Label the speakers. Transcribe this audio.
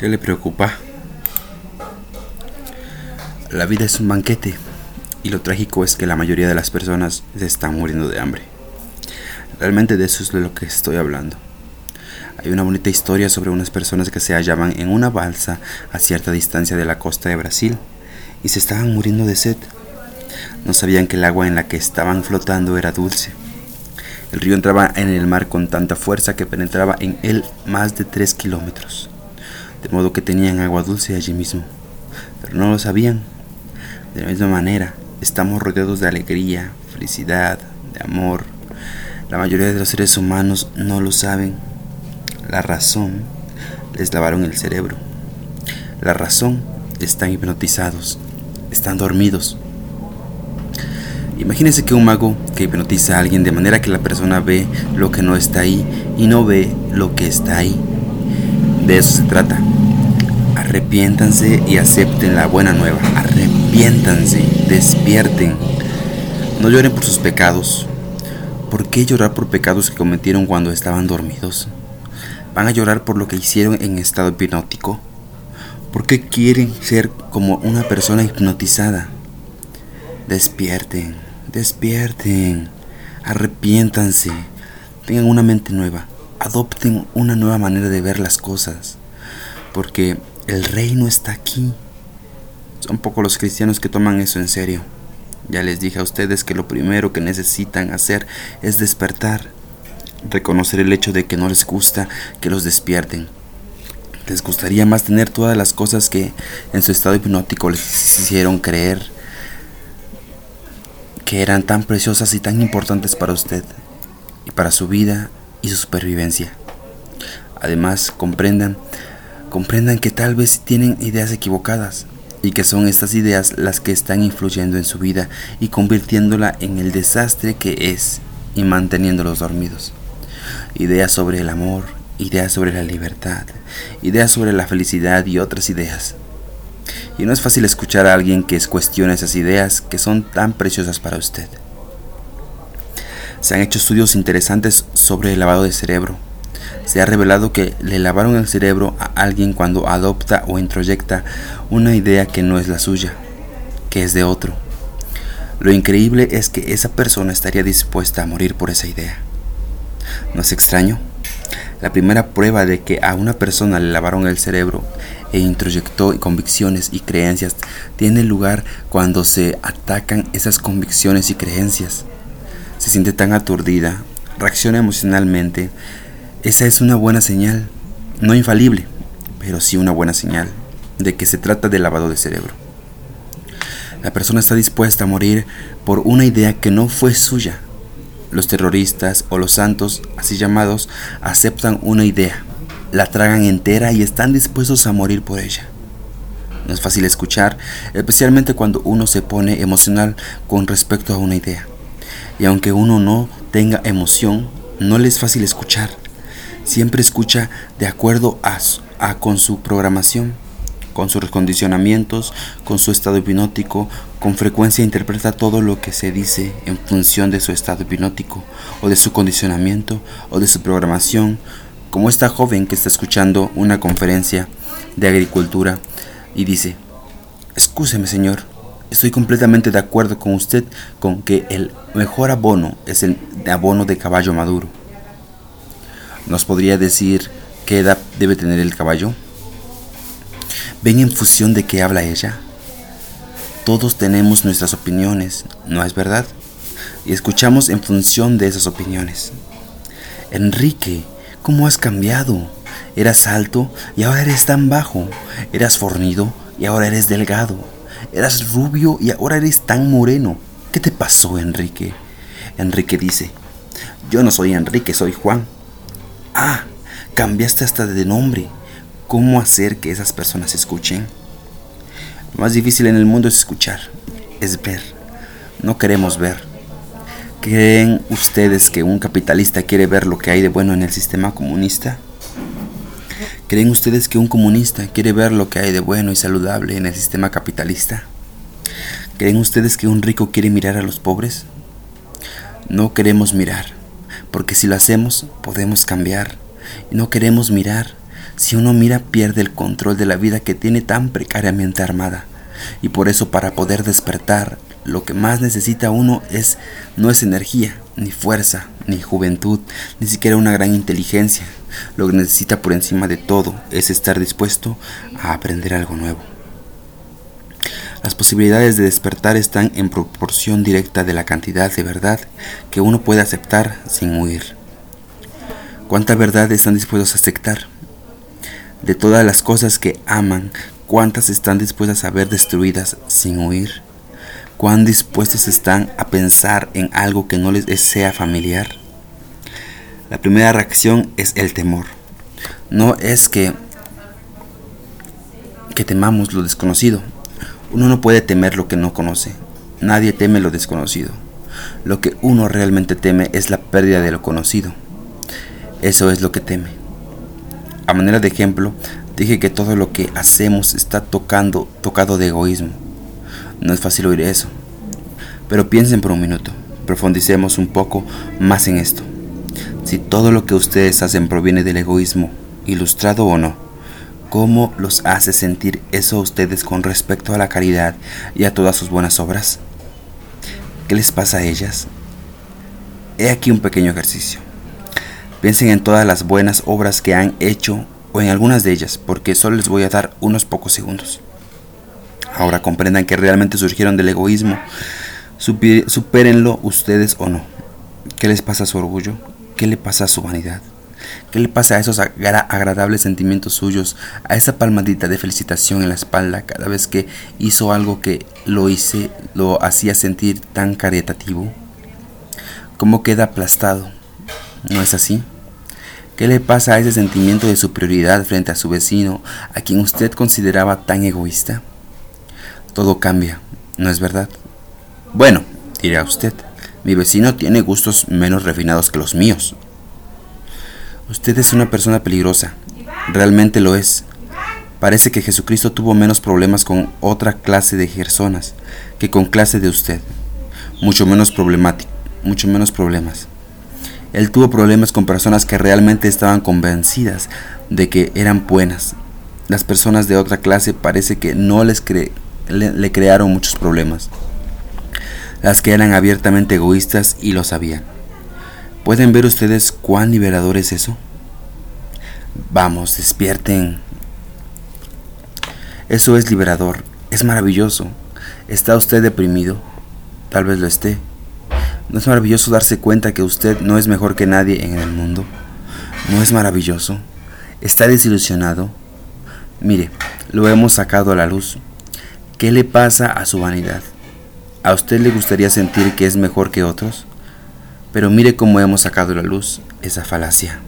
Speaker 1: ¿Qué le preocupa? La vida es un banquete y lo trágico es que la mayoría de las personas se están muriendo de hambre. Realmente de eso es de lo que estoy hablando. Hay una bonita historia sobre unas personas que se hallaban en una balsa a cierta distancia de la costa de Brasil y se estaban muriendo de sed. No sabían que el agua en la que estaban flotando era dulce. El río entraba en el mar con tanta fuerza que penetraba en él más de tres kilómetros de modo que tenían agua dulce allí mismo, pero no lo sabían. De la misma manera, estamos rodeados de alegría, felicidad, de amor. La mayoría de los seres humanos no lo saben. La razón les lavaron el cerebro. La razón están hipnotizados, están dormidos. Imagínense que un mago que hipnotiza a alguien de manera que la persona ve lo que no está ahí y no ve lo que está ahí. De eso se trata. Arrepiéntanse y acepten la buena nueva. Arrepiéntanse, despierten. No lloren por sus pecados. ¿Por qué llorar por pecados que cometieron cuando estaban dormidos? ¿Van a llorar por lo que hicieron en estado hipnótico? ¿Por qué quieren ser como una persona hipnotizada? Despierten, despierten, arrepiéntanse, tengan una mente nueva, adopten una nueva manera de ver las cosas, porque el reino está aquí. Son pocos los cristianos que toman eso en serio. Ya les dije a ustedes que lo primero que necesitan hacer es despertar, reconocer el hecho de que no les gusta que los despierten. Les gustaría más tener todas las cosas que en su estado hipnótico les hicieron creer que eran tan preciosas y tan importantes para usted y para su vida y su supervivencia. Además, comprendan comprendan que tal vez tienen ideas equivocadas y que son estas ideas las que están influyendo en su vida y convirtiéndola en el desastre que es y manteniéndolos dormidos. Ideas sobre el amor, ideas sobre la libertad, ideas sobre la felicidad y otras ideas. Y no es fácil escuchar a alguien que cuestione esas ideas que son tan preciosas para usted. Se han hecho estudios interesantes sobre el lavado de cerebro, se ha revelado que le lavaron el cerebro a alguien cuando adopta o introyecta una idea que no es la suya, que es de otro. Lo increíble es que esa persona estaría dispuesta a morir por esa idea. ¿No es extraño? La primera prueba de que a una persona le lavaron el cerebro e introyectó convicciones y creencias tiene lugar cuando se atacan esas convicciones y creencias. Se siente tan aturdida, reacciona emocionalmente, esa es una buena señal, no infalible, pero sí una buena señal de que se trata de lavado de cerebro. La persona está dispuesta a morir por una idea que no fue suya. Los terroristas o los santos, así llamados, aceptan una idea, la tragan entera y están dispuestos a morir por ella. No es fácil escuchar, especialmente cuando uno se pone emocional con respecto a una idea. Y aunque uno no tenga emoción, no le es fácil escuchar. Siempre escucha de acuerdo a, con su programación, con sus condicionamientos, con su estado hipnótico, con frecuencia interpreta todo lo que se dice en función de su estado hipnótico, o de su condicionamiento, o de su programación, como esta joven que está escuchando una conferencia de agricultura y dice, escúcheme señor, estoy completamente de acuerdo con usted con que el mejor abono es el abono de caballo maduro. ¿Nos podría decir qué edad debe tener el caballo? ¿Ven en función de qué habla ella? Todos tenemos nuestras opiniones, ¿no es verdad? Y escuchamos en función de esas opiniones. Enrique, ¿cómo has cambiado? Eras alto y ahora eres tan bajo. Eras fornido y ahora eres delgado. Eras rubio y ahora eres tan moreno. ¿Qué te pasó, Enrique? Enrique dice, yo no soy Enrique, soy Juan. Ah, cambiaste hasta de nombre. ¿Cómo hacer que esas personas escuchen? Lo más difícil en el mundo es escuchar, es ver. No queremos ver. ¿Creen ustedes que un capitalista quiere ver lo que hay de bueno en el sistema comunista? ¿Creen ustedes que un comunista quiere ver lo que hay de bueno y saludable en el sistema capitalista? ¿Creen ustedes que un rico quiere mirar a los pobres? No queremos mirar porque si lo hacemos podemos cambiar. No queremos mirar. Si uno mira pierde el control de la vida que tiene tan precariamente armada. Y por eso para poder despertar, lo que más necesita uno es no es energía, ni fuerza, ni juventud, ni siquiera una gran inteligencia. Lo que necesita por encima de todo es estar dispuesto a aprender algo nuevo. Las posibilidades de despertar están en proporción directa de la cantidad de verdad que uno puede aceptar sin huir. ¿Cuánta verdad están dispuestos a aceptar? De todas las cosas que aman, ¿cuántas están dispuestas a ver destruidas sin huir? ¿Cuán dispuestos están a pensar en algo que no les sea familiar? La primera reacción es el temor. No es que, que temamos lo desconocido, uno no puede temer lo que no conoce. Nadie teme lo desconocido. Lo que uno realmente teme es la pérdida de lo conocido. Eso es lo que teme. A manera de ejemplo, dije que todo lo que hacemos está tocando, tocado de egoísmo. No es fácil oír eso. Pero piensen por un minuto, profundicemos un poco más en esto. Si todo lo que ustedes hacen proviene del egoísmo, ilustrado o no, ¿Cómo los hace sentir eso a ustedes con respecto a la caridad y a todas sus buenas obras? ¿Qué les pasa a ellas? He aquí un pequeño ejercicio. Piensen en todas las buenas obras que han hecho o en algunas de ellas, porque solo les voy a dar unos pocos segundos. Ahora comprendan que realmente surgieron del egoísmo. Supérenlo ustedes o no. ¿Qué les pasa a su orgullo? ¿Qué le pasa a su vanidad? ¿Qué le pasa a esos agradables sentimientos suyos, a esa palmadita de felicitación en la espalda cada vez que hizo algo que lo hice, lo hacía sentir tan caritativo? ¿Cómo queda aplastado? ¿No es así? ¿Qué le pasa a ese sentimiento de superioridad frente a su vecino, a quien usted consideraba tan egoísta? Todo cambia, ¿no es verdad? Bueno, dirá usted, mi vecino tiene gustos menos refinados que los míos. Usted es una persona peligrosa. Realmente lo es. Parece que Jesucristo tuvo menos problemas con otra clase de personas que con clase de usted. Mucho menos problemático, mucho menos problemas. Él tuvo problemas con personas que realmente estaban convencidas de que eran buenas. Las personas de otra clase parece que no les le crearon muchos problemas. Las que eran abiertamente egoístas y lo sabían. ¿Pueden ver ustedes cuán liberador es eso? Vamos, despierten. Eso es liberador, es maravilloso. ¿Está usted deprimido? Tal vez lo esté. ¿No es maravilloso darse cuenta que usted no es mejor que nadie en el mundo? ¿No es maravilloso? ¿Está desilusionado? Mire, lo hemos sacado a la luz. ¿Qué le pasa a su vanidad? ¿A usted le gustaría sentir que es mejor que otros? Pero mire cómo hemos sacado a la luz esa falacia.